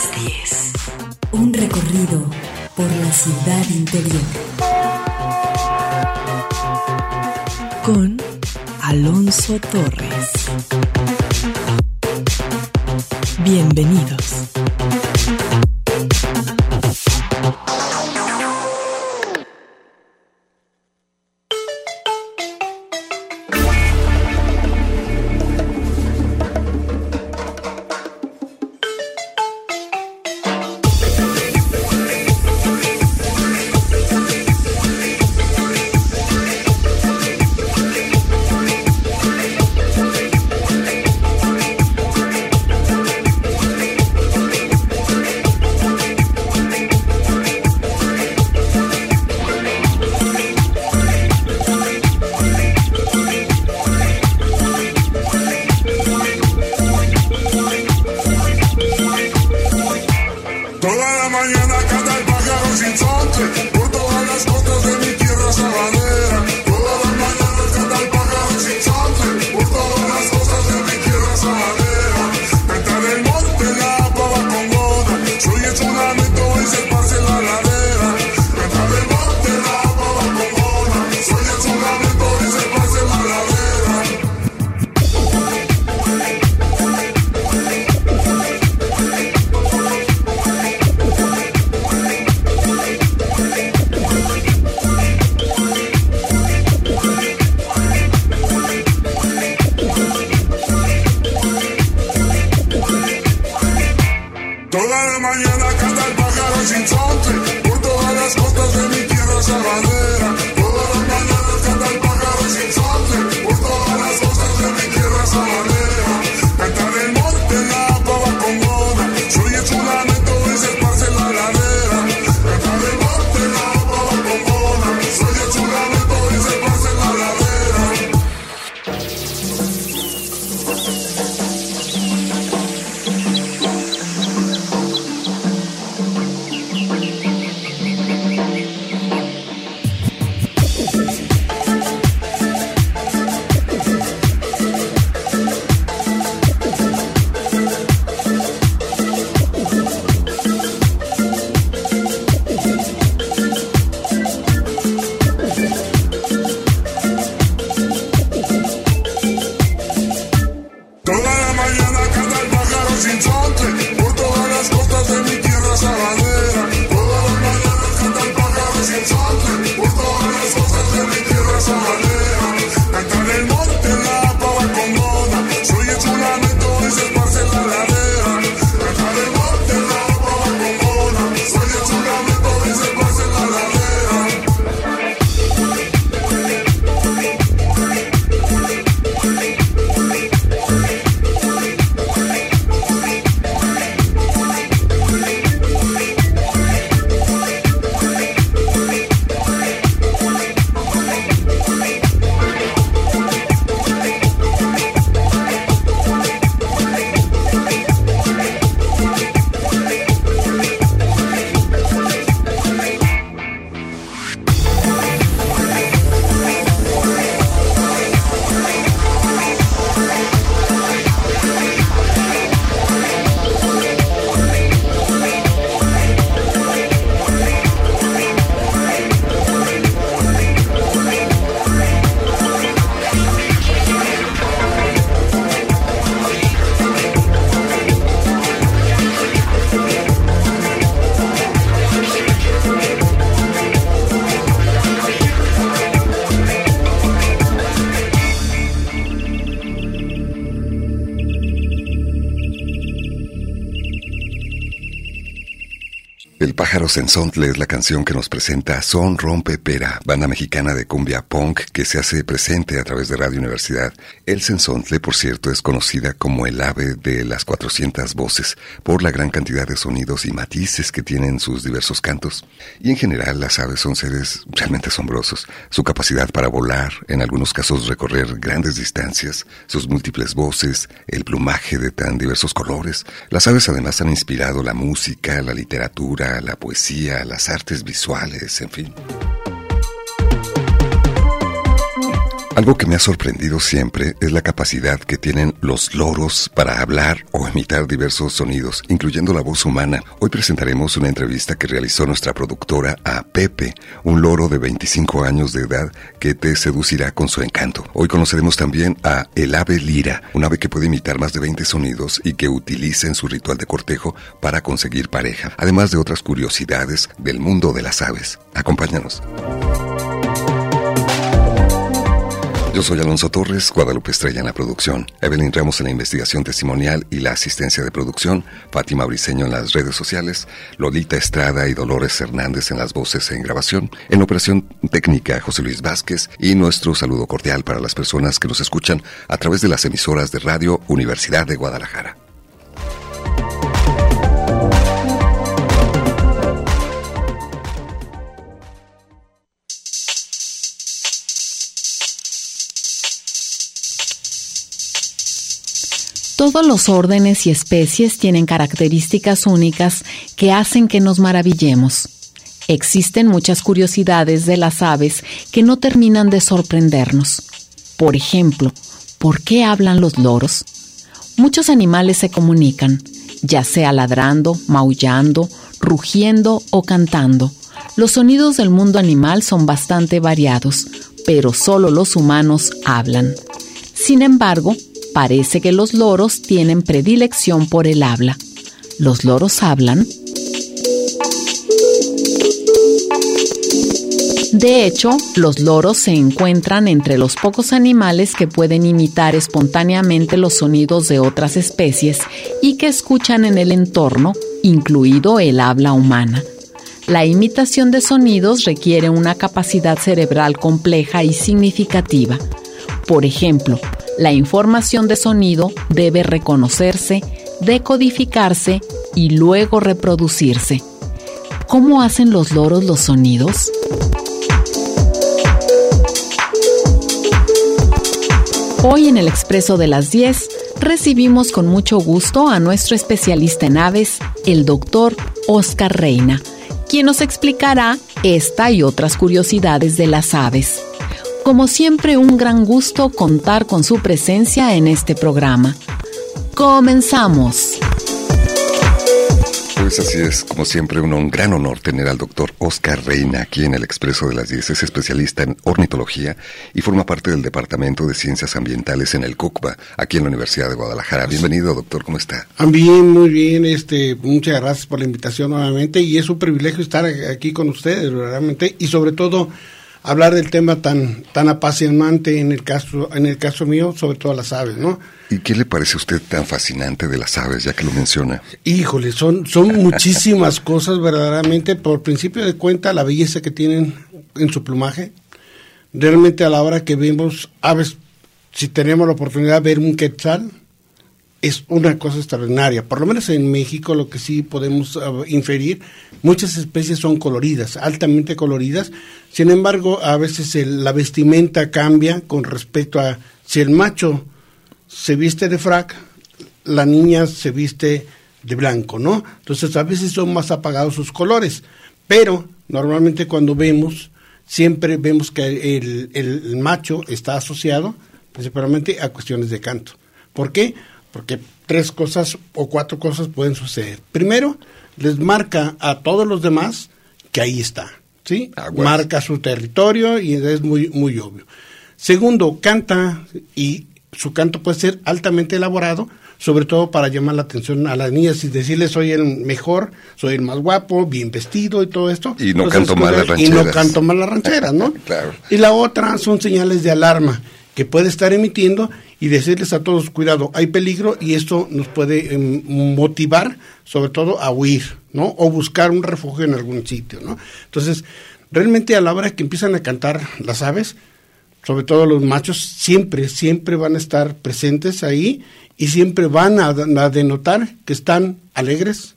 las 10. Un recorrido por la ciudad interior. Con Alonso Torres. Bienvenidos. Sensontle es la canción que nos presenta Son Rompe Pera, banda mexicana de cumbia punk que se hace presente a través de Radio Universidad. El Sensontle, por cierto, es conocida como el ave de las 400 voces por la gran cantidad de sonidos y matices que tienen sus diversos cantos. Y en general las aves son seres realmente asombrosos. Su capacidad para volar, en algunos casos recorrer grandes distancias, sus múltiples voces, el plumaje de tan diversos colores. Las aves además han inspirado la música, la literatura, la poesía, las artes visuales, en fin. Algo que me ha sorprendido siempre es la capacidad que tienen los loros para hablar o imitar diversos sonidos, incluyendo la voz humana. Hoy presentaremos una entrevista que realizó nuestra productora a Pepe, un loro de 25 años de edad que te seducirá con su encanto. Hoy conoceremos también a el ave lira, un ave que puede imitar más de 20 sonidos y que utiliza en su ritual de cortejo para conseguir pareja, además de otras curiosidades del mundo de las aves. Acompáñanos. Yo soy Alonso Torres, Guadalupe Estrella en la producción, Evelyn Ramos en la investigación testimonial y la asistencia de producción, Fátima Briceño en las redes sociales, Lolita Estrada y Dolores Hernández en las voces en grabación, en operación técnica José Luis Vázquez. Y nuestro saludo cordial para las personas que nos escuchan a través de las emisoras de Radio Universidad de Guadalajara. Todos los órdenes y especies tienen características únicas que hacen que nos maravillemos. Existen muchas curiosidades de las aves que no terminan de sorprendernos. Por ejemplo, ¿por qué hablan los loros? Muchos animales se comunican, ya sea ladrando, maullando, rugiendo o cantando. Los sonidos del mundo animal son bastante variados, pero solo los humanos hablan. Sin embargo, Parece que los loros tienen predilección por el habla. ¿Los loros hablan? De hecho, los loros se encuentran entre los pocos animales que pueden imitar espontáneamente los sonidos de otras especies y que escuchan en el entorno, incluido el habla humana. La imitación de sonidos requiere una capacidad cerebral compleja y significativa. Por ejemplo, la información de sonido debe reconocerse, decodificarse y luego reproducirse. ¿Cómo hacen los loros los sonidos? Hoy en el Expreso de las 10 recibimos con mucho gusto a nuestro especialista en aves, el doctor Oscar Reina, quien nos explicará esta y otras curiosidades de las aves. Como siempre, un gran gusto contar con su presencia en este programa. Comenzamos. Pues así es, como siempre, un, gran honor tener al doctor Oscar Reina aquí en el Expreso de las 10. Es especialista en ornitología y forma parte del Departamento de Ciencias Ambientales en el CUCBA, aquí en la Universidad de Guadalajara. Bienvenido, doctor, ¿cómo está? Bien, muy bien. Este, muchas gracias por la invitación nuevamente y es un privilegio estar aquí con ustedes, realmente, y sobre todo hablar del tema tan tan apasionante en el caso en el caso mío sobre todo las aves no y qué le parece a usted tan fascinante de las aves ya que lo menciona híjole son son muchísimas cosas verdaderamente. Por principio de cuenta la belleza que tienen en su plumaje realmente a la hora que vemos aves si tenemos la oportunidad de ver un quetzal es una cosa extraordinaria. Por lo menos en México lo que sí podemos uh, inferir, muchas especies son coloridas, altamente coloridas. Sin embargo, a veces la vestimenta cambia con respecto a si el macho se viste de frac, la niña se viste de blanco, ¿no? Entonces a veces son más apagados sus colores, pero normalmente cuando vemos, siempre vemos que el, el macho está asociado principalmente a cuestiones de canto. ¿Por qué? Porque tres cosas o cuatro cosas pueden suceder. Primero, les marca a todos los demás que ahí está, ¿sí? Marca su territorio y es muy, muy obvio. Segundo, canta y su canto puede ser altamente elaborado, sobre todo para llamar la atención a las niñas y decirles soy el mejor, soy el más guapo, bien vestido y todo esto. Y no canto mal las rancheras. Y no canto mal las rancheras, ¿no? claro. Y la otra son señales de alarma que puede estar emitiendo y decirles a todos, cuidado, hay peligro y esto nos puede em, motivar sobre todo a huir, ¿no? O buscar un refugio en algún sitio, ¿no? Entonces, realmente a la hora que empiezan a cantar las aves, sobre todo los machos, siempre, siempre van a estar presentes ahí y siempre van a, a denotar que están alegres,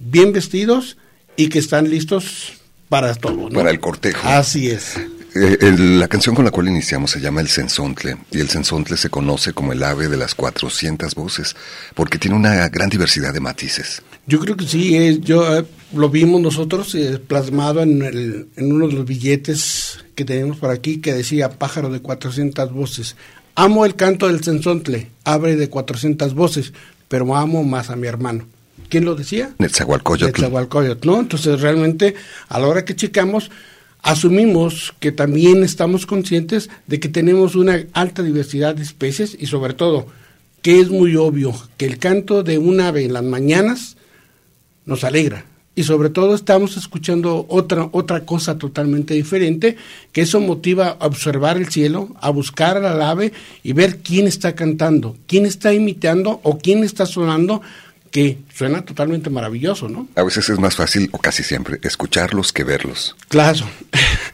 bien vestidos y que están listos para todo. ¿no? Para el cortejo. Así es. Eh, la canción con la cual iniciamos se llama El Sensontle, y el Sensontle se conoce como el ave de las 400 voces, porque tiene una gran diversidad de matices. Yo creo que sí, yo eh, lo vimos nosotros eh, plasmado en, el, en uno de los billetes que tenemos por aquí que decía pájaro de 400 voces. Amo el canto del censontle, abre de 400 voces, pero amo más a mi hermano. ¿Quién lo decía? Netzahualcoyotl. Netzahualcoyotl, ¿no? Entonces realmente a la hora que checamos asumimos que también estamos conscientes de que tenemos una alta diversidad de especies y sobre todo que es muy obvio que el canto de un ave en las mañanas nos alegra. Y sobre todo estamos escuchando otra otra cosa totalmente diferente que eso motiva a observar el cielo, a buscar al ave y ver quién está cantando, quién está imitando o quién está sonando que suena totalmente maravilloso, ¿no? A veces es más fácil, o casi siempre, escucharlos que verlos. Claro.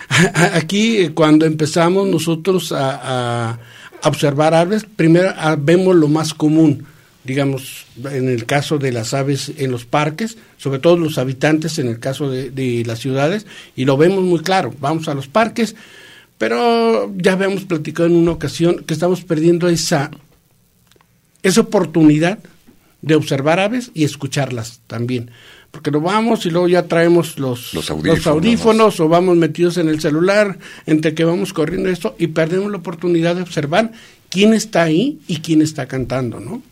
Aquí, eh, cuando empezamos nosotros a, a observar aves, primero ah, vemos lo más común, digamos, en el caso de las aves en los parques, sobre todo los habitantes en el caso de, de las ciudades, y lo vemos muy claro. Vamos a los parques, pero ya habíamos platicado en una ocasión que estamos perdiendo esa, esa oportunidad de observar aves y escucharlas también. Porque lo vamos y luego ya traemos los, Los audífonos. audífonos o vamos metidos en el celular, entre que vamos corriendo esto y perdemos la oportunidad de observar quién está ahí y quién está cantando, ¿no?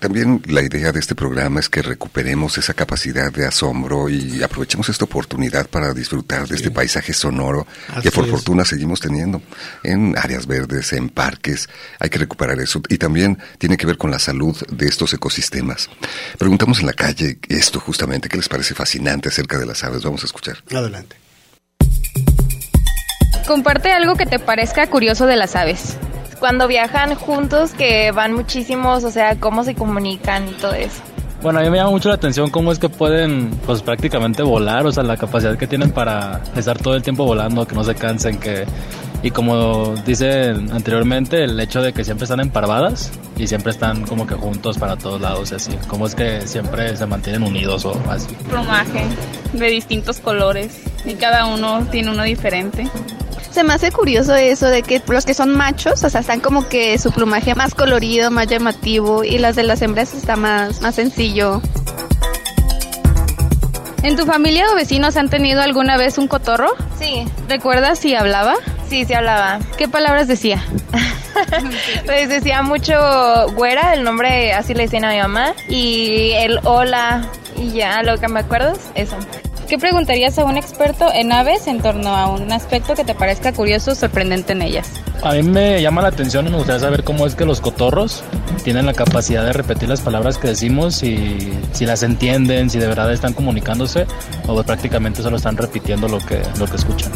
También la idea de este programa es que recuperemos esa capacidad de asombro y aprovechemos esta oportunidad para disfrutar de este paisaje sonoro Así que por es. fortuna seguimos teniendo en áreas verdes, en parques. Hay que recuperar eso y también tiene que ver con la salud de estos ecosistemas. Preguntamos en la calle esto justamente, ¿qué les parece fascinante acerca de las aves? Vamos a escuchar. Adelante. Comparte algo que te parezca curioso de las aves. Cuando viajan juntos, que van muchísimos, o sea, cómo se comunican y todo eso. Bueno, a mí me llama mucho la atención cómo es que pueden, pues prácticamente volar, o sea, la capacidad que tienen para estar todo el tiempo volando, que no se cansen, que... Y como dice anteriormente, el hecho de que siempre están emparvadas y siempre están como que juntos para todos lados así. Cómo es que siempre se mantienen unidos o así. plumaje de distintos colores y cada uno tiene uno diferente. Se me hace curioso eso de que los que son machos, o sea, están como que su plumaje más colorido, más llamativo, y las de las hembras está más, más sencillo. ¿En tu familia o vecinos han tenido alguna vez un cotorro? Sí, ¿Recuerdas si hablaba? sí, se hablaba. ¿Qué palabras decía? Pues decía mucho güera, el nombre así le decían a mi mamá, y el hola, y ya, lo que me acuerdo es eso. ¿Qué preguntarías a un experto en aves en torno a un aspecto que te parezca curioso o sorprendente en ellas? A mí me llama la atención y me gustaría saber cómo es que los cotorros tienen la capacidad de repetir las palabras que decimos y si las entienden, si de verdad están comunicándose o prácticamente solo están repitiendo lo que, lo que escuchan.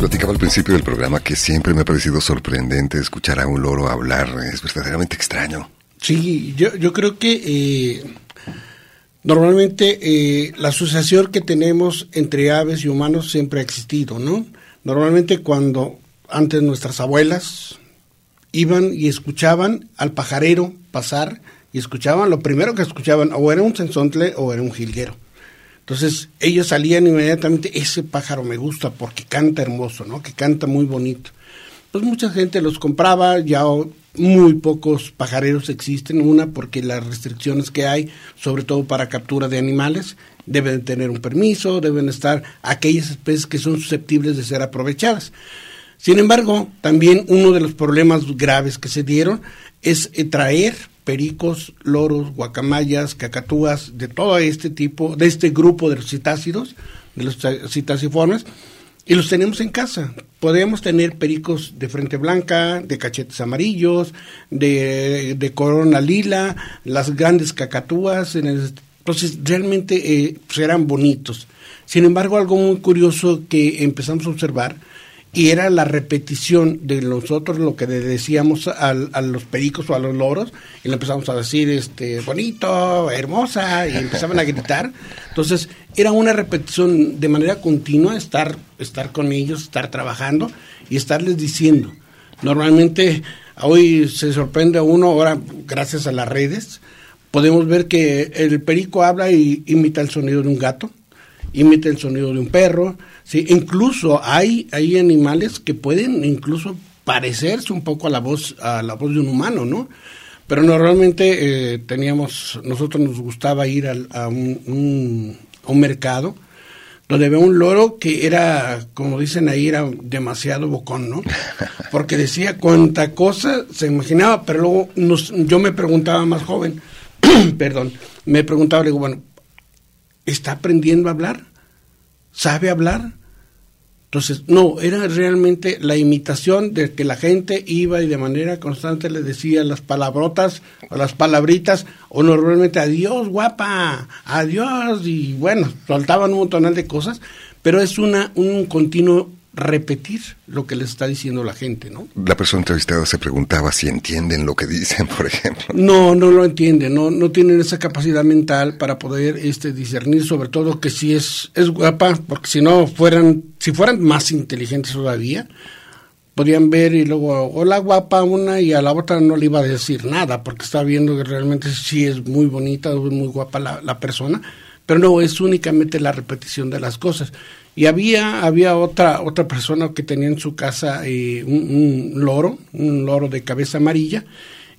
Platicaba al principio del programa que siempre me ha parecido sorprendente escuchar a un loro hablar. Es verdaderamente extraño. Sí, yo, yo creo que eh, normalmente eh, la asociación que tenemos entre aves y humanos siempre ha existido, ¿no? Normalmente cuando antes nuestras abuelas iban y escuchaban al pajarero pasar y escuchaban, lo primero que escuchaban o era un sensontle o era un jilguero. Entonces ellos salían inmediatamente, ese pájaro me gusta porque canta hermoso, ¿no? Que canta muy bonito. Pues mucha gente los compraba, ya muy pocos pajareros existen, una porque las restricciones que hay, sobre todo para captura de animales, deben tener un permiso, deben estar aquellas especies que son susceptibles de ser aprovechadas. Sin embargo, también uno de los problemas graves que se dieron es eh, traer pericos, loros, guacamayas, cacatúas, de todo este tipo, de este grupo de los citácidos, de los citáciformes, y los tenemos en casa. Podríamos tener pericos de frente blanca, de cachetes amarillos, de, de corona lila, las grandes cacatúas. En el, entonces, realmente eh, pues eran bonitos. Sin embargo, algo muy curioso que empezamos a observar, y era la repetición de nosotros lo que decíamos al- a, los pericos o a los loros, y le empezamos a decir, este, bonito, hermosa, y empezaban a gritar. Entonces, era una repetición de manera continua, estar, estar con ellos, estar trabajando y estarles diciendo. Normalmente, hoy se sorprende a uno, ahora gracias a las redes, podemos ver que el perico habla y imita el sonido de un gato, imita el sonido de un perro, sí, incluso hay, hay animales que pueden incluso parecerse un poco a la voz, a la voz de un humano, ¿no? Pero normalmente eh, teníamos, nosotros nos gustaba ir a, un, un- a un mercado donde veo un loro que era, como dicen ahí, era demasiado bocón, ¿no? Porque decía cuánta cosa se imaginaba, pero luego nos, yo me preguntaba más joven, perdón, me preguntaba, le digo, bueno, ¿está aprendiendo a hablar? ¿Sabe hablar? Entonces, no, era realmente la imitación de que la gente iba y de manera constante le decía las palabrotas o las palabritas, o normalmente adiós, guapa, adiós, y bueno, soltaban un montón de cosas, pero es una, un continuo repetir lo que les está diciendo la gente, ¿no? La persona entrevistada se preguntaba si entienden lo que dicen, por ejemplo. No, no lo entienden, no, no tienen esa capacidad mental para poder este discernir, sobre todo que si es, es guapa, porque si no fueran, si fueran más inteligentes todavía, podrían ver y luego, hola guapa una y a la otra no le iba a decir nada, porque está viendo que realmente sí es muy bonita, muy guapa la, la persona, pero no, es únicamente la repetición de las cosas. Y había, había otra, otra persona que tenía en su casa eh, un, loro, un loro de cabeza amarilla,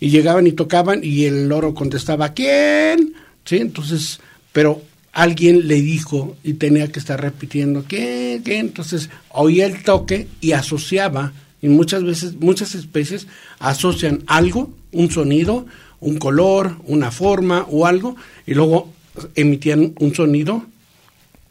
y llegaban y tocaban y el loro contestaba, ¿quién? ¿Sí? Entonces, pero alguien le dijo y tenía que estar repitiendo, ¿quién? ¿quién? Entonces, oía el toque y asociaba, y muchas veces, muchas especies asocian algo, un sonido, un color, una forma o algo, y luego emitían un sonido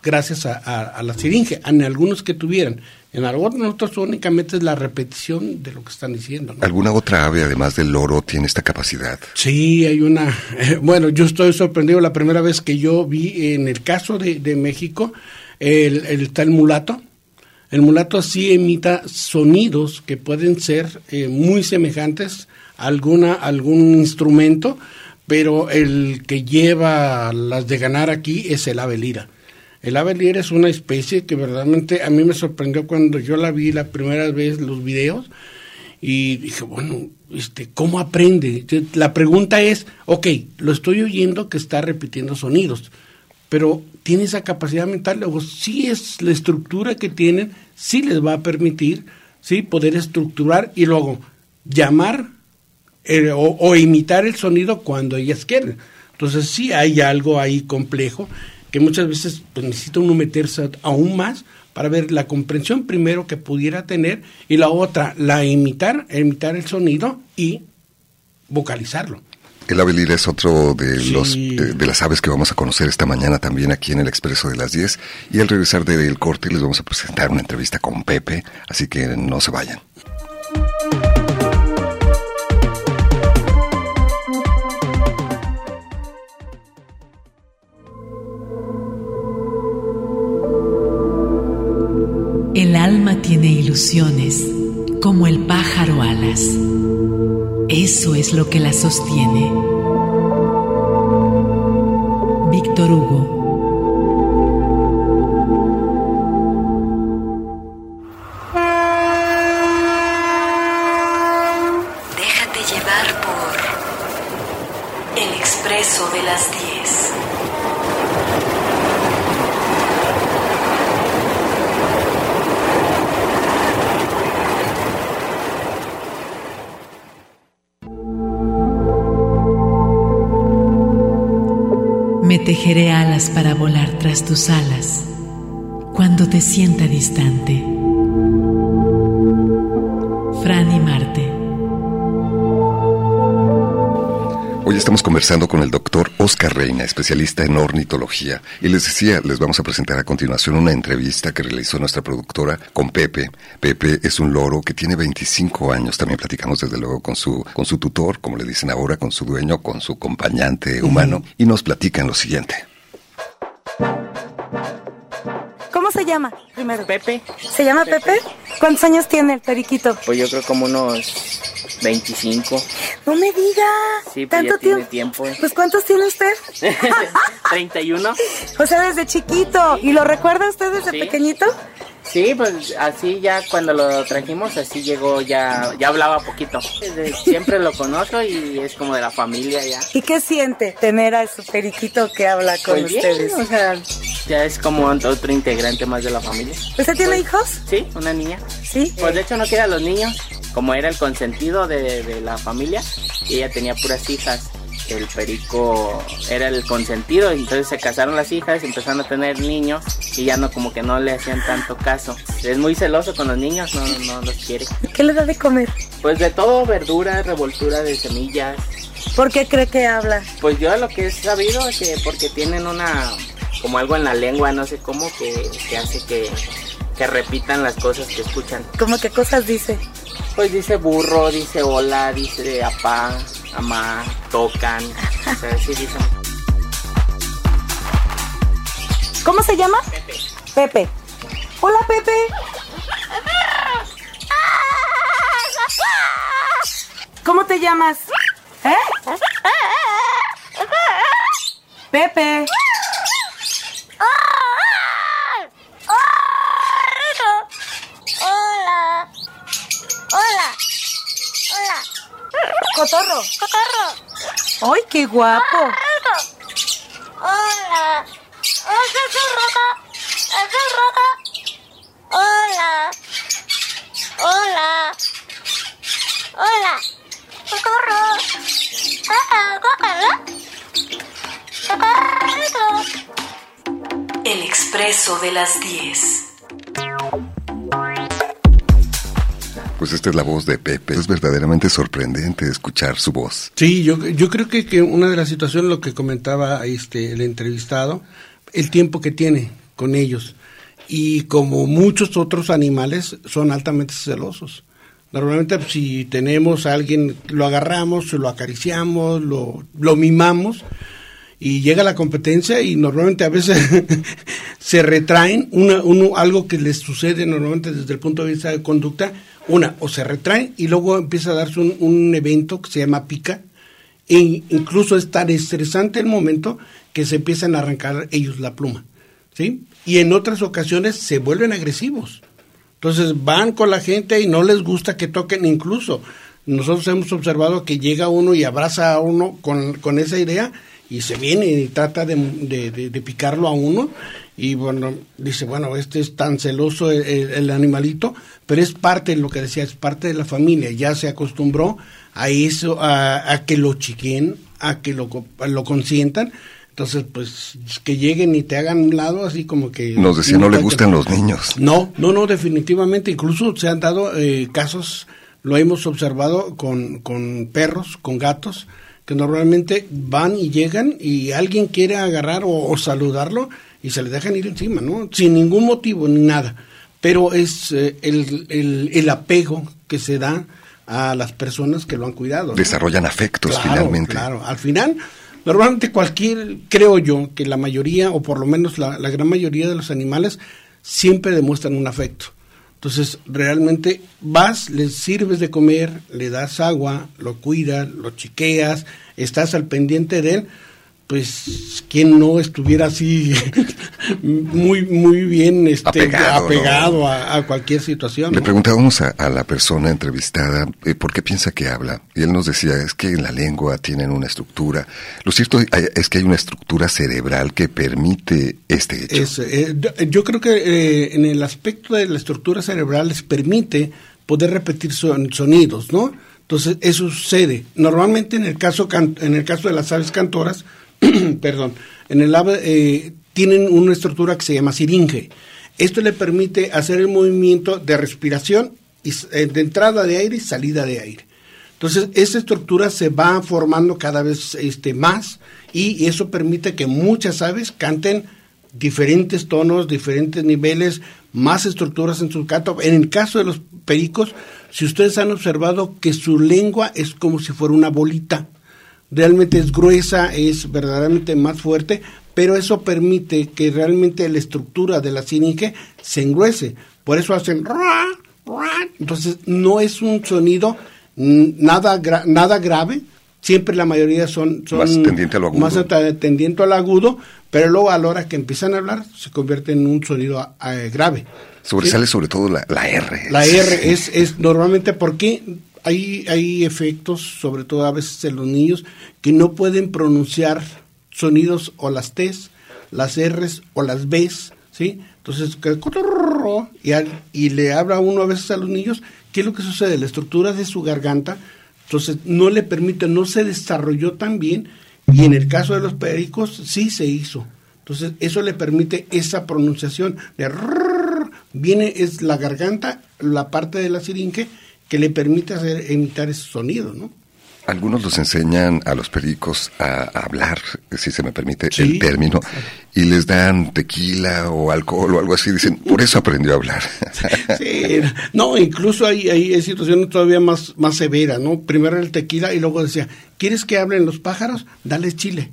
gracias a, la siringe, en algunos que tuvieran. En algunos otros únicamente es la repetición de lo que están diciendo. ¿Alguna otra ave, además del loro, tiene esta capacidad? Sí, hay una. bueno, yo estoy sorprendido la primera vez que yo vi en el caso de, México el, el tal mulato. El mulato sí emita sonidos que pueden ser eh, muy semejantes a alguna, algún instrumento, pero el que lleva las de ganar aquí es el ave lira el ave lira es una especie que verdaderamente a mí me sorprendió cuando yo la vi la primera vez los videos y dije, bueno, este, ¿cómo aprende? La pregunta es, ok, lo estoy oyendo que está repitiendo sonidos, pero tiene esa capacidad mental, luego sí es la estructura que tienen, sí les va a permitir, sí, poder estructurar y luego llamar eh, o, o imitar el sonido cuando ellas quieren. Entonces sí hay algo ahí complejo que muchas veces pues, necesita uno meterse aún más para ver la comprensión primero que pudiera tener y la otra, la imitar, imitar el sonido y vocalizarlo. El ave es otro de, los, de, las aves que vamos a conocer esta mañana también aquí en el Expreso de las 10. Y al regresar del corte les vamos a presentar una entrevista con Pepe, así que no se vayan. El alma tiene ilusiones, como el pájaro alas. Eso es lo que la sostiene. Víctor Hugo tejeré alas para volar tras tus alas cuando te sienta distante. Fran y Marte. Hoy estamos conversando con el doctor Oscar Reina, especialista en ornitología. Y les decía, les vamos a presentar a continuación una entrevista que realizó nuestra productora con Pepe. Pepe es un loro que tiene 25 años. También platicamos desde luego con su, con su tutor, como le dicen ahora, con su dueño, con su acompañante humano. Y nos platican lo siguiente. ¿Cómo se llama primero? Pepe. ¿Se llama Pepe? ¿Cuántos años tiene el periquito? Pues yo creo como unos 25. No me diga. Sí, pues ¿Tanto ya tiene tiempo. Pues ¿cuántos tiene usted? 31. O sea, desde chiquito. ¿Y lo recuerda usted desde Sí. pequeñito? Sí, pues así ya cuando lo trajimos, así llegó, ya, ya hablaba poquito. Desde siempre lo conozco y es como de la familia ya. ¿Y qué siente tener a su periquito que habla con Pues bien, ustedes? o sea, ya es como otro integrante más de la familia. ¿Usted tiene hijos? Sí, una niña. Sí. Pues de hecho no quiere a los niños, como era el consentido de, de la familia, y ella tenía puras hijas. el perico era el consentido, entonces se casaron las hijas, empezaron a tener niños y ya no como que no le hacían tanto caso. Es muy celoso con los niños, no, no los quiere. ¿Qué le da de comer? Pues de todo, verdura, revoltura de semillas. ¿Por qué cree que habla? Pues yo lo que he sabido es que porque tienen una, como algo en la lengua, no sé cómo, que, que hace que, que repitan las cosas que escuchan. ¿Cómo qué cosas dice? Pues dice burro, dice hola, dice apá, amá, tocan. O sea, sí dicen. ¿Cómo se llama? Pepe. Pepe. Hola, Pepe. ¿Cómo te llamas? ¿Eh? Pepe. Hola. Hola. Hola. Cotorro. Cotorro. ¡Ay, qué guapo! Hola. ¿Esa es roja? ¿Esa es? Hola. Hola. Hola. Ah. Cotorro. El expreso de las 10. Pues esta es la voz de Pepe. Es verdaderamente sorprendente escuchar su voz. Sí, yo, yo creo que, que una de las situaciones, lo que comentaba este el entrevistado, el tiempo que tiene con ellos. Y como muchos otros animales, son altamente celosos. Normalmente pues, si tenemos a alguien, lo agarramos, lo acariciamos, lo, lo mimamos, y llega la competencia y normalmente a veces se retraen, una, uno, algo que les sucede normalmente desde el punto de vista de conducta, una, o se retraen y luego empieza a darse un, un evento que se llama pica, e incluso es tan estresante el momento que se empiezan a arrancar ellos la pluma, ¿sí? Y en otras ocasiones se vuelven agresivos. Entonces van con la gente y no les gusta que toquen incluso. Nosotros hemos observado que llega uno y abraza a uno con, con esa idea y se viene y trata de, de, de, de picarlo a uno y bueno, dice, bueno, este es tan celoso el, el, animalito, pero es parte de lo que decía, es parte de la familia, ya se acostumbró a eso, a, a que lo chiquen, a que lo, lo consientan, entonces, pues, que lleguen y te hagan un lado, así como que... Nos decía, no le gustan los niños. No, no, no, definitivamente. Incluso se han dado eh, casos, lo hemos observado con, con perros, con gatos, que normalmente van y llegan y alguien quiere agarrar o, o, saludarlo y se le dejan ir encima, ¿no? Sin ningún motivo ni nada. Pero es eh, el, el, el, apego que se da a las personas que lo han cuidado. ¿no? Desarrollan afectos claro, finalmente. Claro, al final, normalmente cualquier, creo yo, que la mayoría, o por lo menos la, la gran mayoría de los animales, siempre demuestran un afecto. Entonces, realmente vas, le sirves de comer, le das agua, lo cuidas, lo chiqueas, estás al pendiente de él, pues quien no estuviera así muy muy bien este, apegado, apegado ¿no? a, a, cualquier situación. Le ¿no? preguntábamos a, a, la persona entrevistada eh, por qué piensa que habla y él nos decía es que en la lengua tienen una estructura. Lo cierto es que hay una estructura cerebral que permite este hecho. Es, eh, yo creo que eh, en el aspecto de la estructura cerebral les permite poder repetir son, sonidos, ¿no? Entonces eso sucede. Normalmente en el caso en el caso de las aves cantoras perdón, en el ave eh, tienen una estructura que se llama siringe. Esto le permite hacer el movimiento de respiración y, eh, de entrada de aire y salida de aire. Entonces, esa estructura se va formando cada vez este, más y, eso permite que muchas aves canten diferentes tonos, diferentes niveles, más estructuras en su canto. En el caso de los pericos, si ustedes han observado que su lengua es como si fuera una bolita realmente es gruesa, es verdaderamente más fuerte, pero eso permite que realmente la estructura de la siringe se engruese. Por eso hacen entonces no es un sonido nada gra nada grave, siempre la mayoría son, son más tendiente al agudo. más tendiente al agudo, pero luego a la hora que empiezan a hablar se convierte en un sonido eh, grave. Sobresale ¿sí? sobre todo la, la R. La R es, es normalmente porque hay, hay efectos, sobre todo a veces en los niños, que no pueden pronunciar sonidos o las T's, las R's o las B's, ¿sí? Entonces, y, al, y le habla uno a veces a los niños, ¿qué es lo que sucede? La estructura de su garganta Entonces no le permite, no se desarrolló tan bien y en el caso de los pericos sí se hizo. Entonces eso le permite esa pronunciación de viene es la garganta, la parte de la siringe que le permite hacer emitar ese sonido, ¿no? Algunos los enseñan a los pericos a, hablar, si se me permite el término, y les dan tequila o alcohol o algo así. Dicen, por eso aprendió a hablar. Sí, no, incluso hay, hay situaciones todavía más, más severas, ¿no? Primero el tequila y luego decía, ¿quieres que hablen los pájaros? Dale chile.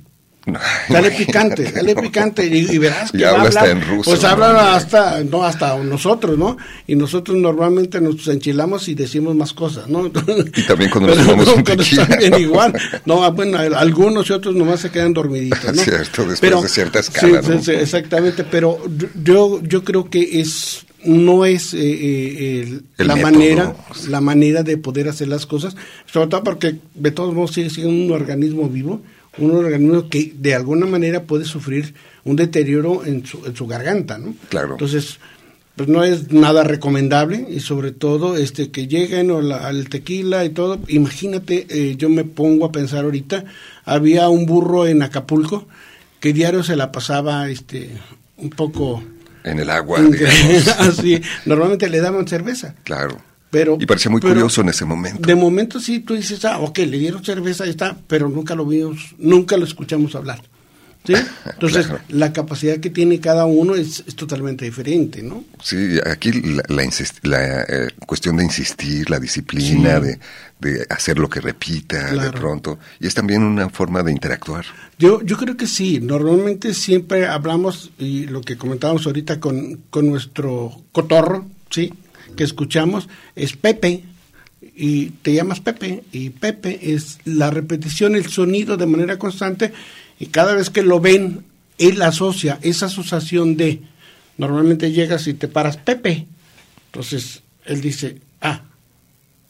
Dale picante, dale picante y, verás que habla hasta en ruso. Pues hablan hasta, no, hasta nosotros, ¿no? Y nosotros normalmente nos enchilamos y decimos más cosas, ¿no? Y también cuando nos tomamos un tequila. igual. No, ah, bueno, algunos y otros nomás se quedan dormiditos, ¿no? Cierto, después de cierta escala, sí, exactamente, pero yo, yo creo que es no es eh, eh, la manera la manera de poder hacer las cosas sobre todo porque de todos modos sigue siendo un organismo vivo un organismo que de alguna manera puede sufrir un deterioro en su, en su garganta, ¿no? Claro. Entonces, pues no es nada recomendable y sobre todo este que lleguen al tequila y todo. Imagínate, eh, yo me pongo a pensar ahorita, había un burro en Acapulco que diario se la pasaba este un poco en el agua. así, normalmente le daban cerveza. Claro. Pero, y parecía muy curioso en ese momento. De momento sí, tú dices, ah, ok, le dieron cerveza, ahí está, pero nunca lo vimos, nunca lo escuchamos hablar. ¿Sí? Entonces, la capacidad que tiene cada uno es, totalmente diferente, ¿no? Sí, aquí la, la, eh, cuestión de insistir, la disciplina, de, de, hacer lo que repita de pronto, y es también una forma de interactuar. Yo, yo creo que sí, normalmente siempre hablamos, y lo que comentábamos ahorita con, con nuestro cotorro, ¿sí? Que escuchamos es Pepe, y te llamas Pepe, y Pepe es la repetición, el sonido de manera constante, y cada vez que lo ven, él asocia esa asociación de, normalmente llegas y te paras Pepe, entonces él dice, ah,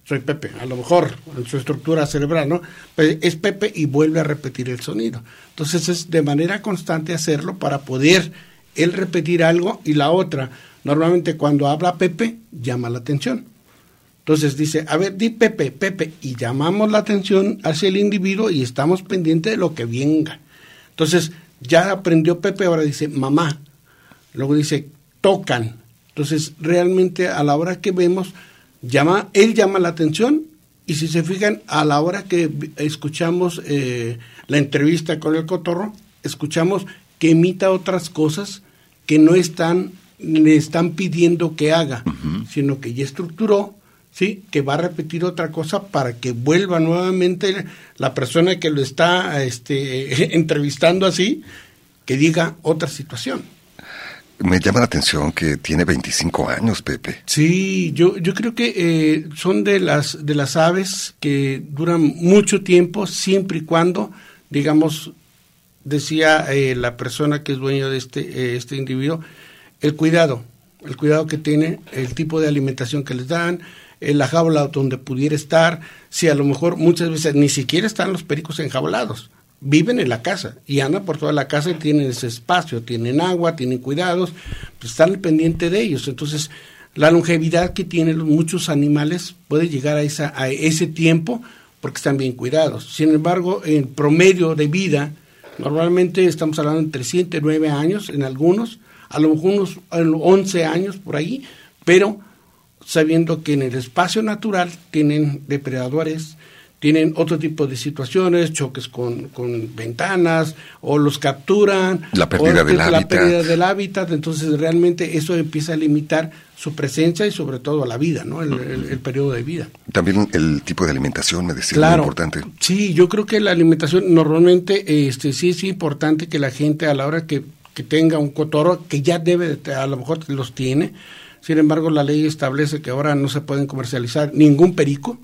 soy Pepe, a lo mejor en su estructura cerebral, ¿no? Pues es Pepe y vuelve a repetir el sonido. Entonces es de manera constante hacerlo para poder él repetir algo y la otra, Normalmente cuando habla Pepe, llama la atención. Entonces dice, a ver, di Pepe, Pepe, y llamamos la atención hacia el individuo y estamos pendientes de lo que venga. Entonces, ya aprendió Pepe, ahora dice mamá. Luego dice, tocan. Entonces, realmente a la hora que vemos, llama, él llama la atención y si se fijan, a la hora que escuchamos eh, la entrevista con el cotorro, escuchamos que imita otras cosas que no están le están pidiendo que haga, sino que ya estructuró, ¿sí? que va a repetir otra cosa para que vuelva nuevamente la persona que lo está este, entrevistando así, que diga otra situación. Me llama la atención que tiene 25 años, Pepe. Sí, yo, yo creo que eh, son de las, de las aves que duran mucho tiempo, siempre y cuando, digamos, decía eh, la persona que es dueño de este, eh, este individuo, el cuidado, el cuidado que tiene, el tipo de alimentación que les dan, en la jaula donde pudiera estar, si a lo mejor muchas veces ni siquiera están los pericos enjaulados, viven en la casa y andan por toda la casa y tienen ese espacio, tienen agua, tienen cuidados, pues están pendiente de ellos. Entonces, la longevidad que tienen muchos animales puede llegar a, esa, a ese tiempo porque están bien cuidados. Sin embargo, en promedio de vida, normalmente estamos hablando entre 7 y 9 años en algunos, a lo mejor unos 11 años por ahí, pero sabiendo que en el espacio natural tienen depredadores, tienen otro tipo de situaciones, choques con, ventanas, o los capturan, la pérdida, del, la hábitat. pérdida del hábitat, entonces realmente eso empieza a limitar su presencia y sobre todo la vida, ¿no? El, periodo de vida. También el tipo de alimentación, me decía, muy importante. Sí, yo creo que la alimentación normalmente este, sí es importante que la gente a la hora que que tenga un cotorro, que ya debe, a lo mejor los tiene. Sin embargo, la ley establece que ahora no se pueden comercializar ningún perico,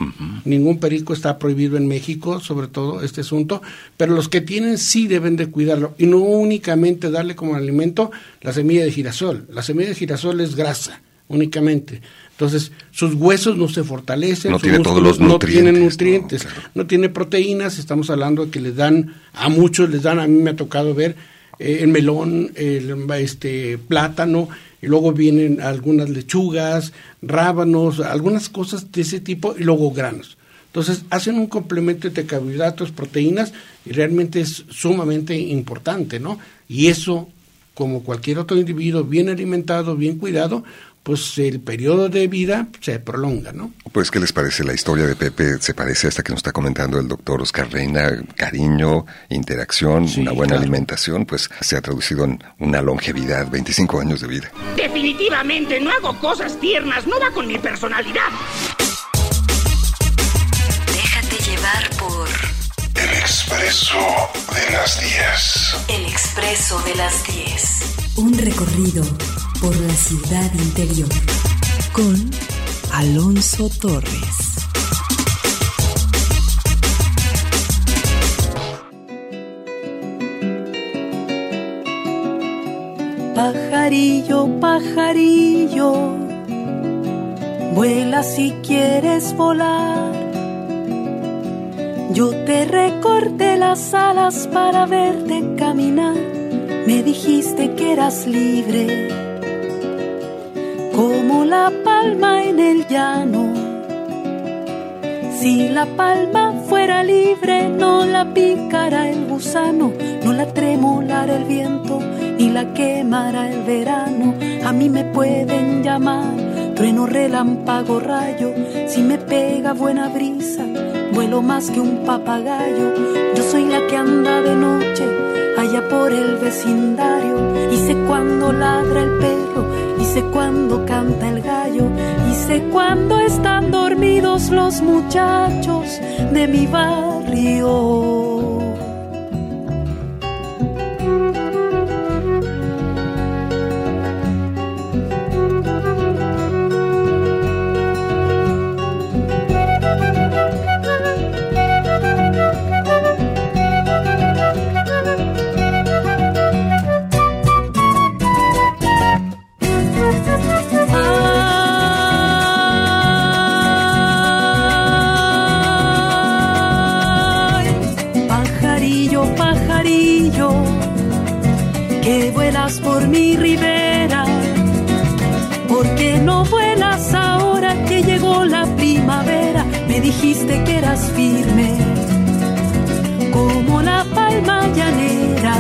ningún perico está prohibido en México, sobre todo este asunto, pero los que tienen sí deben de cuidarlo. Y no únicamente darle como alimento la semilla de girasol. La semilla de girasol es grasa únicamente. Entonces, sus huesos no se fortalecen, no tiene todos los nutrientes, no tienen nutrientes, no, tiene proteínas, estamos hablando de que les dan, a muchos les dan, a mí me ha tocado ver eh, el melón, el este, plátano, y luego vienen algunas lechugas, rábanos, algunas cosas de ese tipo, y luego granos. Entonces hacen un complemento de carbohidratos, proteínas y realmente es sumamente importante, ¿no? Y eso, como cualquier otro individuo bien alimentado, bien cuidado, pues el periodo de vida se prolonga, ¿no? Pues, ¿qué les parece la historia de Pepe? ¿Se parece a esta que nos está comentando el doctor Oscar Reina? Cariño, interacción, una buena alimentación, pues se ha traducido en una longevidad, 25 años de vida. Definitivamente no hago cosas tiernas, no va con mi personalidad. Déjate llevar por El expreso de las 10. El expreso de las 10. Un recorrido por la ciudad interior con Alonso Torres. Pajarillo, pajarillo, vuela si quieres volar. Yo te recorté las alas para verte caminar. Me dijiste que eras libre, la palma en el llano. Si la palma fuera libre, no la picara el gusano, no la tremolara el viento, ni la quemara el verano. A mí me pueden llamar trueno, relámpago, rayo, si me pega buena brisa, vuelo más que un papagayo. Yo soy la que anda de noche allá por el vecindario y sé cuando ladra el perro y sé cuando y sé cuando están dormidos los muchachos de mi barrio. Que vuelas por mi ribera, porque no vuelas ahora que llegó la primavera, me dijiste que eras firme, como la palma llanera.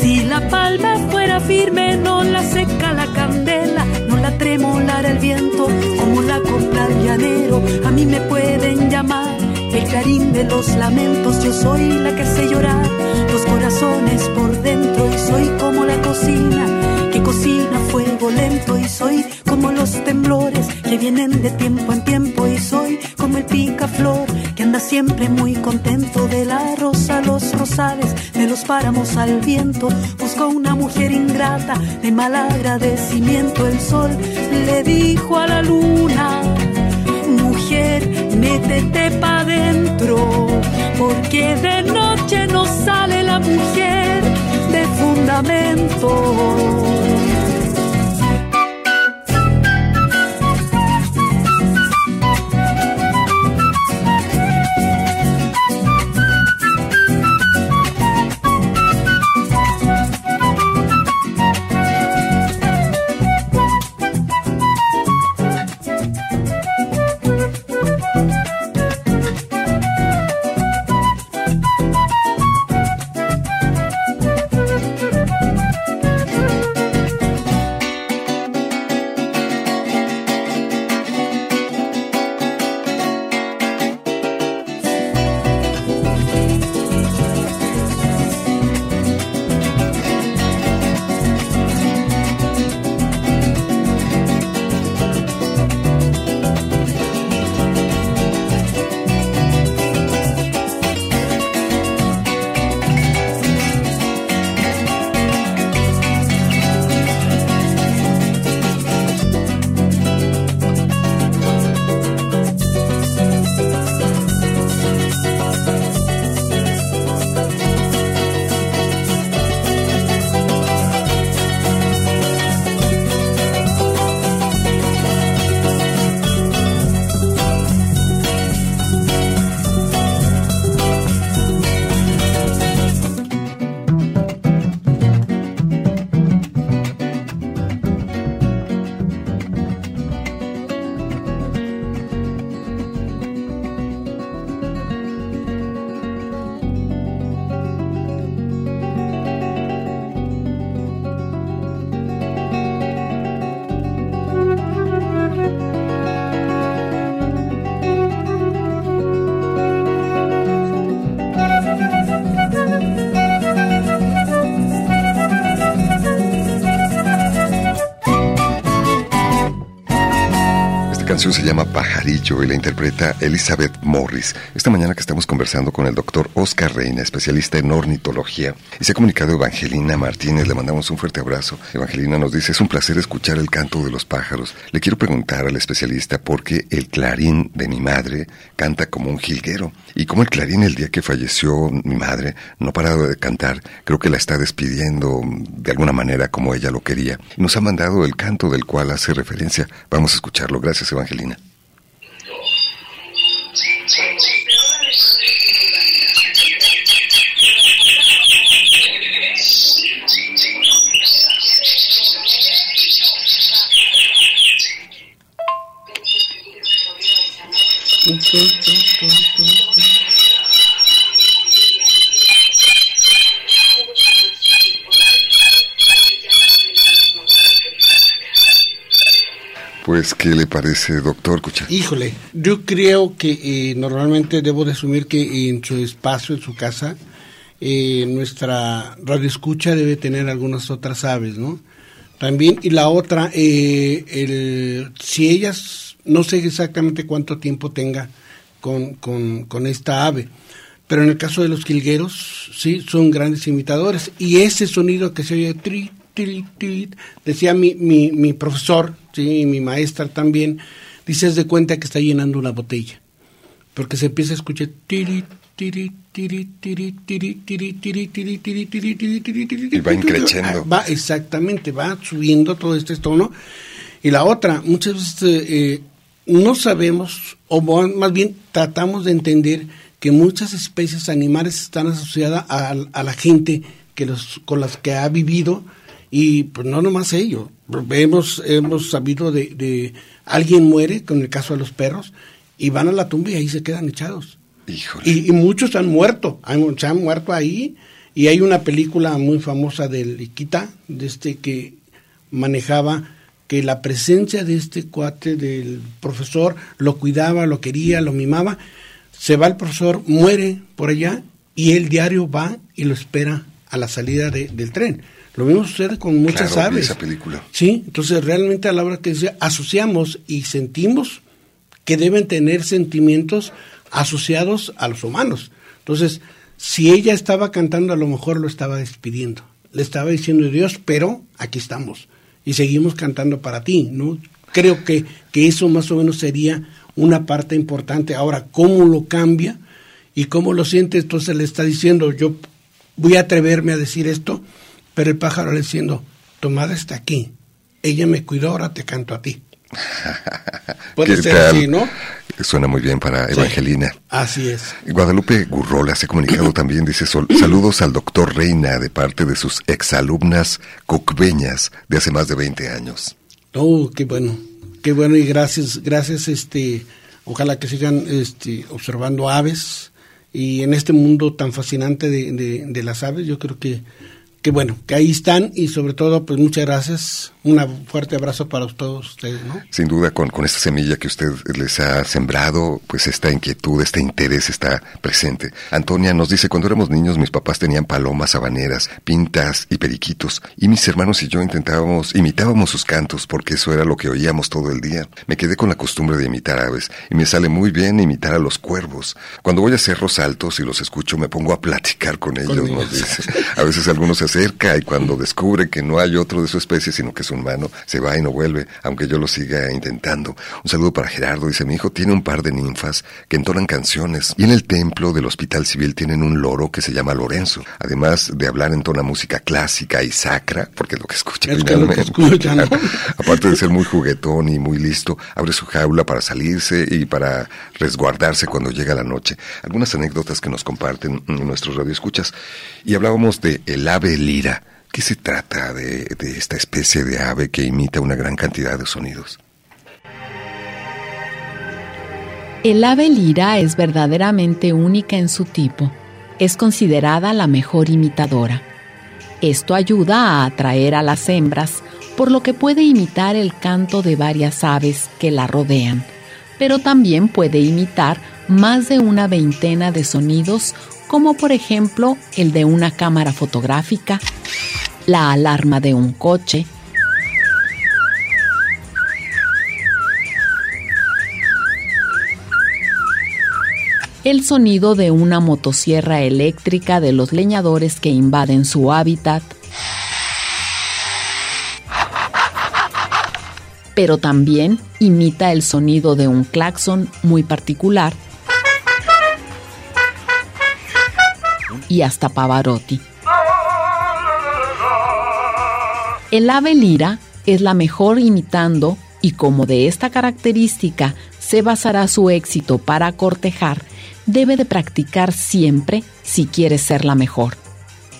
Si la palma fuera firme, no la seca la candela, no la tremolara el viento, como la copla al llanero. A mí me pueden llamar el clarín de los lamentos. Yo soy la que sé llorar los corazones por dentro, y soy como la cocina que cocina fuego lento, y soy como los temblores que vienen de tiempo en tiempo, y soy como el picaflor que anda siempre muy contento de la rosa a los rosales, de los páramos al viento. Busco una mujer ingrata de mal agradecimiento. El sol le dijo a la luna, mujer, métete pa' dentro, porque de noche no sale la mujer de fundamento. Se llama Pajarillo y la interpreta Elizabeth Morris. Esta mañana que estamos conversando con el doctor Oscar Reina, especialista en ornitología, y se ha comunicado Evangelina Martínez, le mandamos un fuerte abrazo. Evangelina nos dice, es un placer escuchar el canto de los pájaros. Le quiero preguntar al especialista por qué el clarín de mi madre canta como un jilguero. Y como el clarín el día que falleció mi madre no parado de cantar, creo que la está despidiendo de alguna manera como ella lo quería. Nos ha mandado el canto del cual hace referencia. Vamos a escucharlo. Gracias, Evangelina. Mm-hmm. ¿Qué le parece, doctor Cucha? Híjole, yo creo que eh, normalmente debo de asumir que en su espacio, en su casa, eh, nuestra radio escucha debe tener algunas otras aves, ¿no? También, y la otra, eh, el, si ellas, no sé exactamente cuánto tiempo tenga con, con, con esta ave, pero en el caso de los quilgueros, sí, son grandes imitadores, y ese sonido que se oye tri, decía mi, mi, mi profesor, y mi maestra también, dices de cuenta que está llenando una botella, porque se empieza a escuchar tirit, tirit, y va increciendo. Va, exactamente, va subiendo todo este tono. Y la otra, muchas veces eh, no sabemos, o más bien tratamos de entender que muchas especies animales están asociadas a, a la gente que los, con las que ha vivido y pues no nomás ello, hemos, hemos sabido de, de alguien muere, con el caso de los perros, y van a la tumba y ahí se quedan echados. Y, y, muchos han muerto, han, se han muerto ahí, y hay una película muy famosa del Iquita, de este que manejaba que la presencia de este cuate, del profesor, lo cuidaba, lo quería, lo mimaba, se va el profesor, muere por allá, y el diario va y lo espera a la salida de, del tren. Lo mismo sucede con muchas Claro, aves. esa película. Sí, entonces realmente a la hora que dice, asociamos y sentimos que deben tener sentimientos asociados a los humanos. Entonces, si ella estaba cantando, a lo mejor lo estaba despidiendo. Le estaba diciendo Dios, pero aquí estamos y seguimos cantando para ti, ¿no? Creo que, que eso más o menos sería una parte importante. Ahora, ¿cómo lo cambia y cómo lo siente? Entonces le está diciendo, yo voy a atreverme a decir esto, pero el pájaro le diciendo, tomada está aquí, ella me cuidó, ahora te canto a ti. Puede ¿Qué ser tal? así, ¿no? Suena muy bien para Evangelina. Así es. Guadalupe Gurrola se ha comunicado también, dice saludos al doctor Reina de parte de sus exalumnas cocbeñas de hace más de 20 años. Oh, qué bueno, qué bueno y gracias, gracias, este, ojalá que sigan, este, observando aves y en este mundo tan fascinante de, de, de las aves, yo creo que, que bueno, que ahí están y sobre todo, pues muchas gracias, un fuerte abrazo para todos ustedes, ¿no? Sin duda, con, con esta semilla que usted les ha sembrado, pues esta inquietud, este interés está presente. Antonia nos dice, cuando éramos niños mis papás tenían palomas habaneras, pintas y periquitos, y mis hermanos y yo intentábamos, imitábamos sus cantos, porque eso era lo que oíamos todo el día. Me quedé con la costumbre de imitar aves, y me sale muy bien imitar a los cuervos. Cuando voy a cerros altos y los escucho, me pongo a platicar con ellos, ellos. nos dice. A veces alguno se acerca y cuando descubre que no hay otro de su especie, sino que es humano, se va y no vuelve, aunque yo lo siga intentando. Un saludo para Gerardo, dice mi hijo tiene un par de ninfas que entonan canciones y en el templo del Hospital Civil tienen un loro que se llama Lorenzo. Además de hablar entona música clásica y sacra, porque es lo que escucha Es que lo que escucha, ¿no? Aparte de ser muy juguetón y muy listo, abre su jaula para salirse y para resguardarse cuando llega la noche. Algunas anécdotas que nos comparten nuestros radioescuchas. Y hablábamos de el ave lira. ¿Qué se trata de, de esta especie de ave que imita una gran cantidad de sonidos? El ave lira es verdaderamente única en su tipo. Es considerada la mejor imitadora. Esto ayuda a atraer a las hembras, por lo que puede imitar el canto de varias aves que la rodean, pero también puede imitar más de una veintena de sonidos, como por ejemplo el de una cámara fotográfica, la alarma de un coche, el sonido de una motosierra eléctrica de los leñadores que invaden su hábitat, pero también imita el sonido de un claxon muy particular y hasta Pavarotti. El ave lira es la mejor imitando y como de esta característica se basará su éxito para cortejar, debe de practicar siempre si quiere ser la mejor.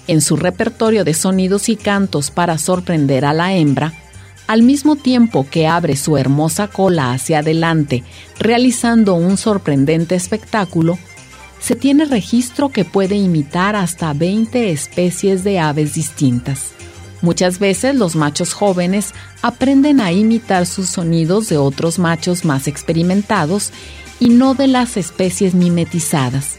En su repertorio de sonidos y cantos para sorprender a la hembra, al mismo tiempo que abre su hermosa cola hacia adelante, realizando un sorprendente espectáculo, se tiene registro que puede imitar hasta 20 especies de aves distintas. Muchas veces los machos jóvenes aprenden a imitar sus sonidos de otros machos más experimentados y no de las especies mimetizadas.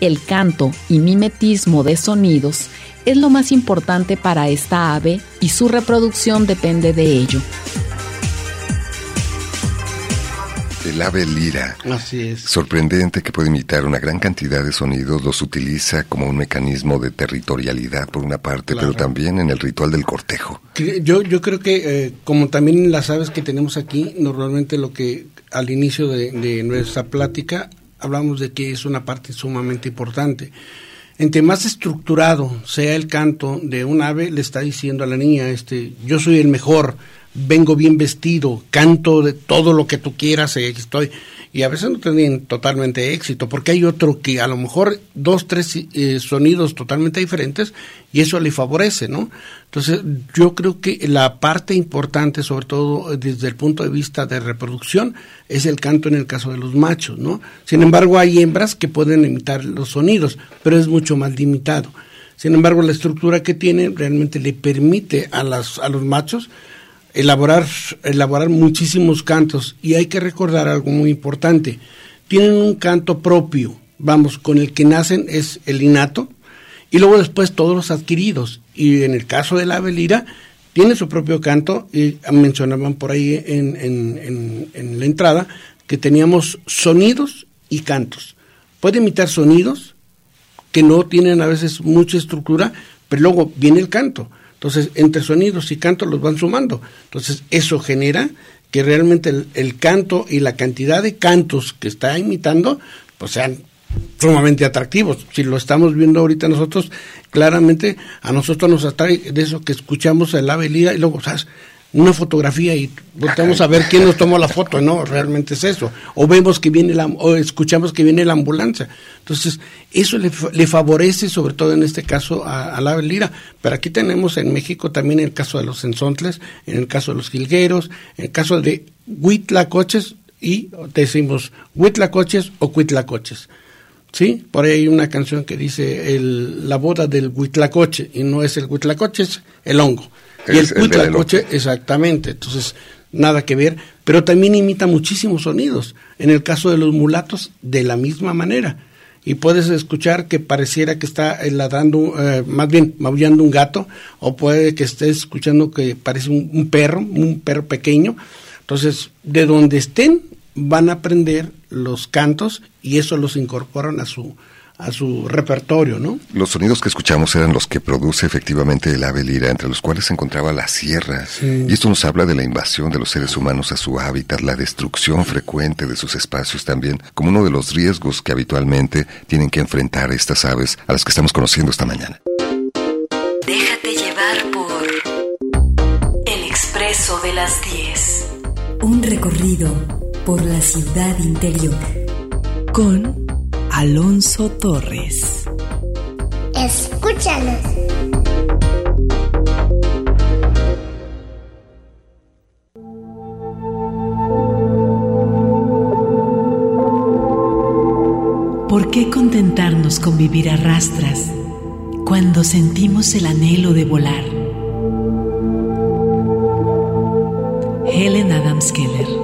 El canto y mimetismo de sonidos es lo más importante para esta ave y su reproducción depende de ello. El ave lira. Así es. Sorprendente que puede imitar una gran cantidad de sonidos, los utiliza como un mecanismo de territorialidad por una parte, pero también en el ritual del cortejo. Yo, yo creo que, eh, como también las aves que tenemos aquí, normalmente lo que al inicio de, de nuestra plática hablamos de que es una parte sumamente importante. Entre más estructurado sea el canto de un ave, le está diciendo a la niña, este, yo soy el mejor, vengo bien vestido, canto de todo lo que tú quieras, eh, estoy. Y a veces no tienen totalmente éxito, porque hay otro que a lo mejor dos, tres eh, sonidos totalmente diferentes y eso le favorece, ¿no? Entonces, yo creo que la parte importante, sobre todo eh, desde el punto de vista de reproducción, es el canto en el caso de los machos, ¿no? Sin embargo, hay hembras que pueden imitar los sonidos, pero es mucho más limitado. Sin embargo, la estructura que tiene realmente le permite a, las, a los machos elaborar, elaborar muchísimos cantos y hay que recordar algo muy importante. Tienen un canto propio, vamos, con el que nacen es el innato y luego después todos los adquiridos. Y en el caso de la velira, tiene su propio canto y mencionaban por ahí en, en, en la entrada que teníamos sonidos y cantos. Puede imitar sonidos que no tienen a veces mucha estructura, pero luego viene el canto. Entonces, entre sonidos y canto los van sumando. Entonces, eso genera que realmente el, canto y la cantidad de cantos que está imitando, pues sean sumamente atractivos. Si lo estamos viendo ahorita nosotros, claramente a nosotros nos atrae de eso que escuchamos el ave lira y luego, ¿sabes? Una fotografía y volteamos a ver quién nos tomó la foto, no, realmente es eso. O vemos que viene la, o escuchamos que viene la ambulancia. Entonces, eso le, le favorece, sobre todo en este caso, a, la lira. Pero aquí tenemos en México también el caso de los ensontles, en el caso de los jilgueros, en el caso de huitlacoches, y decimos huitlacoches o cuitlacoches. ¿Sí? Por ahí hay una canción que dice el, la boda del huitlacoche, y no es el huitlacoche, es el hongo. Y el, el exactamente. Entonces, nada que ver. Pero también imita muchísimos sonidos. En el caso de los mulatos, de la misma manera. Y puedes escuchar que pareciera que está ladrando, eh, más bien maullando un gato, o puede que estés escuchando que parece un perro, un perro pequeño. Entonces, de donde estén, van a aprender los cantos y eso los incorporan a su, a su repertorio, ¿no? Los sonidos que escuchamos eran los que produce efectivamente el ave lira, entre los cuales se encontraba la sierra. Y esto nos habla de la invasión de los seres humanos a su hábitat, la destrucción frecuente de sus espacios también, como uno de los riesgos que habitualmente tienen que enfrentar estas aves a las que estamos conociendo esta mañana. Déjate llevar por el expreso de las 10. Un recorrido por la ciudad interior con Alonso Torres. Escúchanos. ¿Por qué contentarnos con vivir a rastras cuando sentimos el anhelo de volar? Helen Adams Keller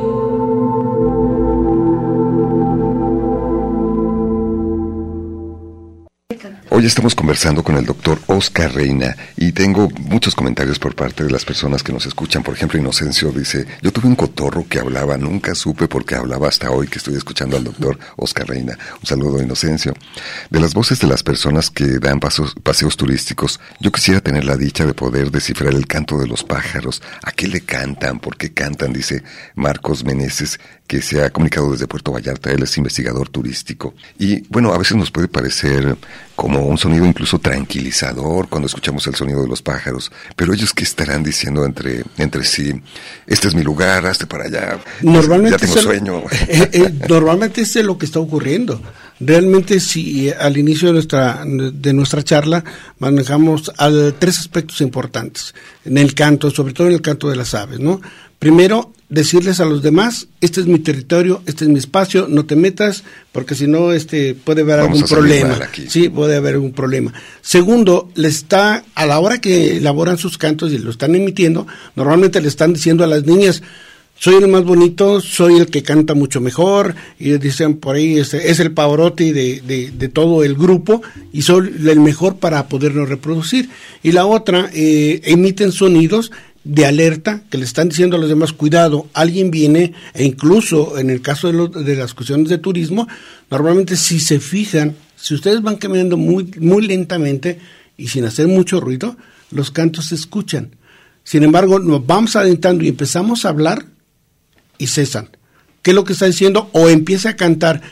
Hoy estamos conversando con el doctor Oscar Reina y tengo muchos comentarios por parte de las personas que nos escuchan. Por ejemplo, Inocencio dice, yo tuve un cotorro que hablaba, nunca supe por qué hablaba hasta hoy que estoy escuchando al doctor Oscar Reina. Un saludo, Inocencio. De las voces de las personas que dan paseos turísticos, yo quisiera tener la dicha de poder descifrar el canto de los pájaros. ¿A qué le cantan? ¿Por qué cantan? Dice Marcos Meneses, que se ha comunicado desde Puerto Vallarta. Él es investigador turístico. Y bueno, a veces nos puede parecer como un sonido incluso tranquilizador cuando escuchamos el sonido de los pájaros. Pero ellos qué estarán diciendo entre, entre sí, este es mi lugar, hazte para allá, normalmente ya tengo sueño. Eh, eh, normalmente es lo que está ocurriendo. Realmente si eh, al inicio de nuestra, de nuestra charla manejamos al, tres aspectos importantes en el canto, sobre todo en el canto de las aves, ¿no? Primero, decirles a los demás, este es mi territorio, este es mi espacio, no te metas, porque si no, este, puede haber algún problema. Sí, puede haber algún problema. Segundo, le está, a la hora que elaboran sus cantos y lo están emitiendo, normalmente le están diciendo a las niñas, soy el más bonito, soy el que canta mucho mejor, y dicen por ahí, es, es el Pavarotti de, de, de, todo el grupo, y soy el mejor para poderlo reproducir. Y la otra, eh, emiten sonidos de alerta que le están diciendo a los demás, cuidado, alguien viene, e incluso en el caso de, de las cuestiones de turismo, normalmente si se fijan, si ustedes van caminando muy, muy lentamente y sin hacer mucho ruido, los cantos se escuchan. Sin embargo, nos vamos adentrando y empezamos a hablar y cesan. ¿Qué es lo que está diciendo? O empieza a cantar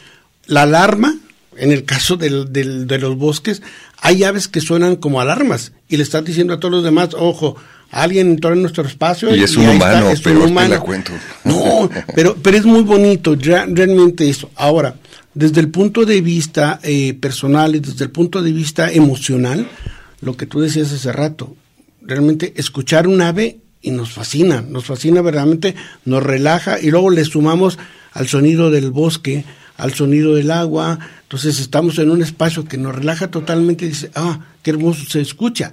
la alarma, en el caso del, del, de los bosques, hay aves que suenan como alarmas y le están diciendo a todos los demás, ojo, alguien entró en nuestro espacio. Y es un humano, pero un humano. cuento. No, pero, pero es muy bonito, realmente eso. Ahora, desde el punto de vista eh, personal y desde el punto de vista emocional, lo que tú decías hace rato, realmente escuchar un ave y nos fascina, nos fascina verdaderamente, nos relaja y luego le sumamos al sonido del bosque, al sonido del agua, entonces estamos en un espacio que nos relaja totalmente y dice, ah, qué hermoso se escucha,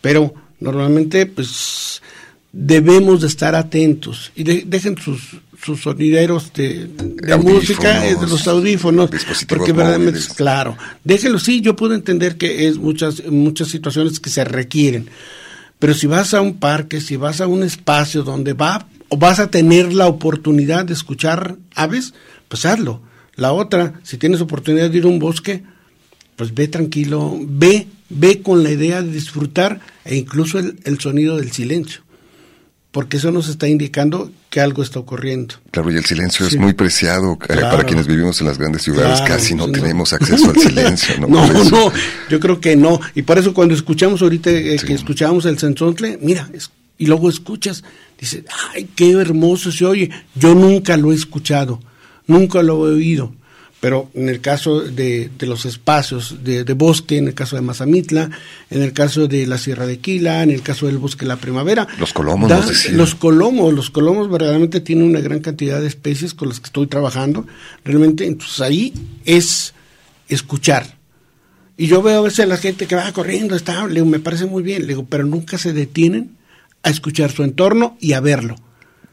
pero normalmente pues debemos de estar atentos y dejen sus, sus sonideros de, de música, de los audífonos, porque verdaderamente, claro, déjenlo, sí, yo puedo entender que es muchas, muchas situaciones que se requieren, pero si vas a un parque, si vas a un espacio donde va o vas a tener la oportunidad de escuchar aves, pues hazlo. La otra, si tienes oportunidad de ir a un bosque, pues ve tranquilo, ve, ve con la idea de disfrutar e incluso el, el sonido del silencio porque eso nos está indicando que algo está ocurriendo. Claro, y el silencio sí. es muy preciado claro. para quienes vivimos en las grandes ciudades, claro, casi no, no, tenemos acceso al silencio. No, no, no, yo creo que no. Y por eso cuando escuchamos ahorita eh, sí. que escuchamos el sensontle, mira, es, y luego escuchas, dices, ay, qué hermoso se oye. Yo nunca lo he escuchado, nunca lo he oído pero en el caso de, de los espacios de, de, bosque, en el caso de Mazamitla, en el caso de la Sierra de Quila, en el caso del bosque de la primavera. Los colomos, da, Los colomos, los colomos verdaderamente tienen una gran cantidad de especies con las que estoy trabajando. Realmente, entonces ahí es escuchar. Y yo veo a veces a la gente que va corriendo, está, le digo, me parece muy bien, le digo, pero nunca se detienen a escuchar su entorno y a verlo.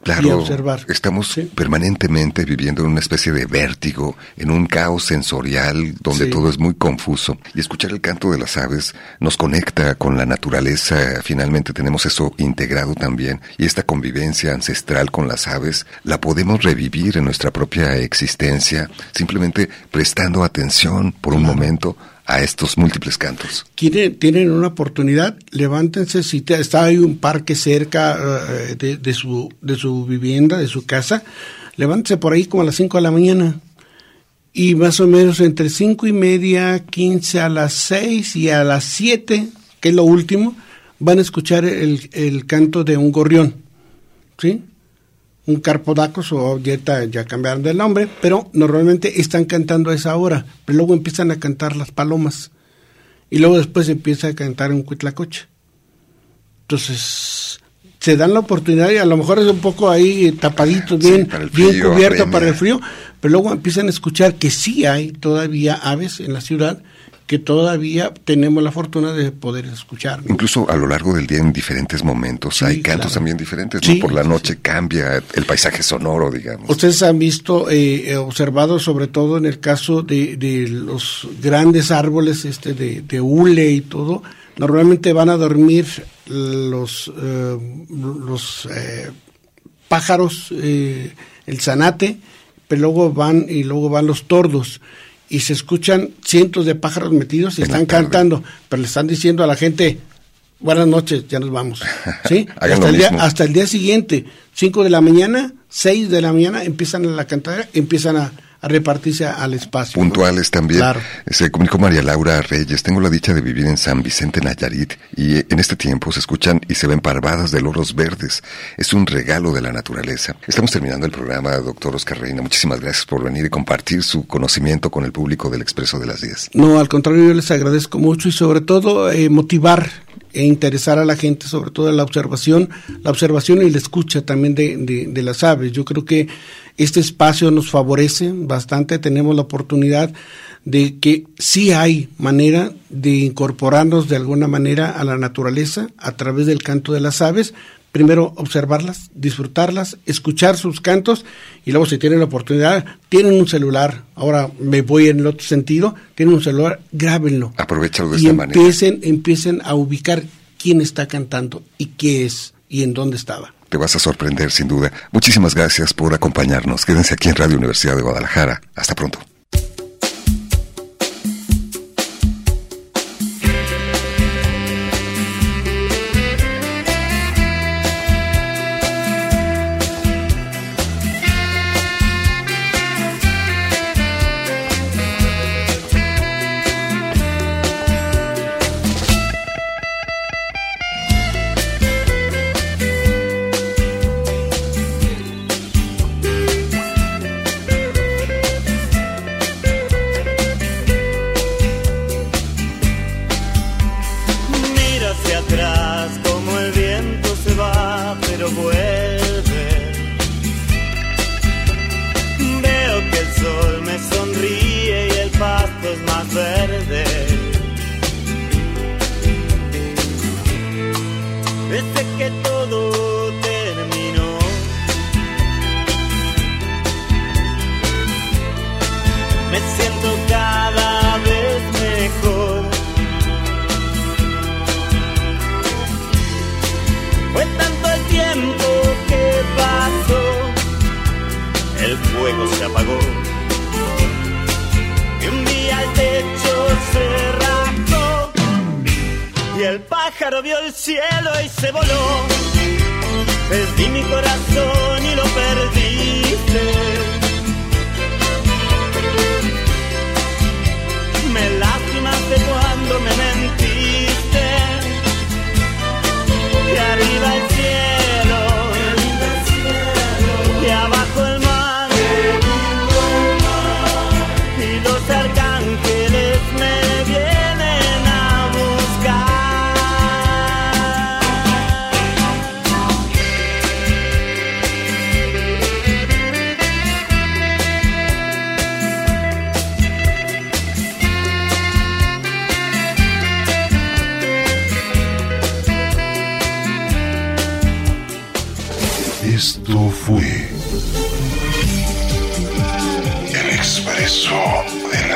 Claro, y observar. estamos ¿Sí? permanentemente viviendo en una especie de vértigo, en un caos sensorial donde sí. todo es muy confuso. Y escuchar el canto de las aves nos conecta con la naturaleza, finalmente tenemos eso integrado también. Y esta convivencia ancestral con las aves la podemos revivir en nuestra propia existencia, simplemente prestando atención por un momento a estos múltiples cantos. ¿Quieren, tienen una oportunidad, levántense, si está ahí un parque cerca de, de, su, de su vivienda, de su casa, levántense por ahí como a las 5 de la mañana y más o menos entre 5 y media, 15 a las 6 y a las 7, que es lo último, van a escuchar el, el canto de un gorrión, ¿sí? Un carpodacos o ya, ya cambiaron de nombre, pero normalmente están cantando a esa hora, pero luego empiezan a cantar las palomas y luego después empieza a cantar un cuitlacoche. Entonces, se dan la oportunidad y a lo mejor es un poco ahí tapadito, bien, sí, frío, bien cubierto para el frío, pero luego empiezan a escuchar que sí hay todavía aves en la ciudad que todavía tenemos la fortuna de poder escuchar. Incluso a lo largo del día en diferentes momentos hay cantos también diferentes, ¿no? Por la noche cambia el paisaje sonoro, digamos. Ustedes han visto, eh, observado sobre todo en el caso de, de los grandes árboles este de, de hule y todo, normalmente van a dormir los, eh, los eh, pájaros, eh, el zanate, pero luego van y luego van los tordos y se escuchan cientos de pájaros metidos y están cantando, pero le están diciendo a la gente, buenas noches, ya nos vamos. ¿Sí? hasta, el día, hasta el día siguiente, 5 de la mañana, 6 de la mañana, empiezan a la cantadera, empiezan a, a repartirse al espacio. Puntuales también. Se comunicó María Laura Reyes. Tengo la dicha de vivir en San Vicente Nayarit y en este tiempo se escuchan y se ven parvadas de loros verdes. Es un regalo de la naturaleza. Estamos terminando el programa, doctor Oscar Reina. Muchísimas gracias por venir y compartir su conocimiento con el público del Expreso de las 10. No, al contrario, yo les agradezco mucho y sobre todo eh, motivar e interesar a la gente, sobre todo la observación, la observación y la escucha también de, de, de las aves. Yo creo que este espacio nos favorece bastante, tenemos la oportunidad de que sí hay manera de incorporarnos de alguna manera a la naturaleza a través del canto de las aves. Primero observarlas, disfrutarlas, escuchar sus cantos y luego si tienen la oportunidad, tienen un celular, ahora me voy en el otro sentido, tienen un celular, grábenlo. Aprovechalo de y esta empiecen, manera. Empiecen a ubicar quién está cantando y qué es y en dónde estaba. Te vas a sorprender sin duda. Muchísimas gracias por acompañarnos. Quédense aquí en Radio Universidad de Guadalajara. Hasta pronto. me siento cada vez mejor. Fue tanto el tiempo que pasó, el fuego se apagó y un día el techo se rasgó y el pájaro vio el cielo y se voló. Perdí mi corazón y lo perdiste. me la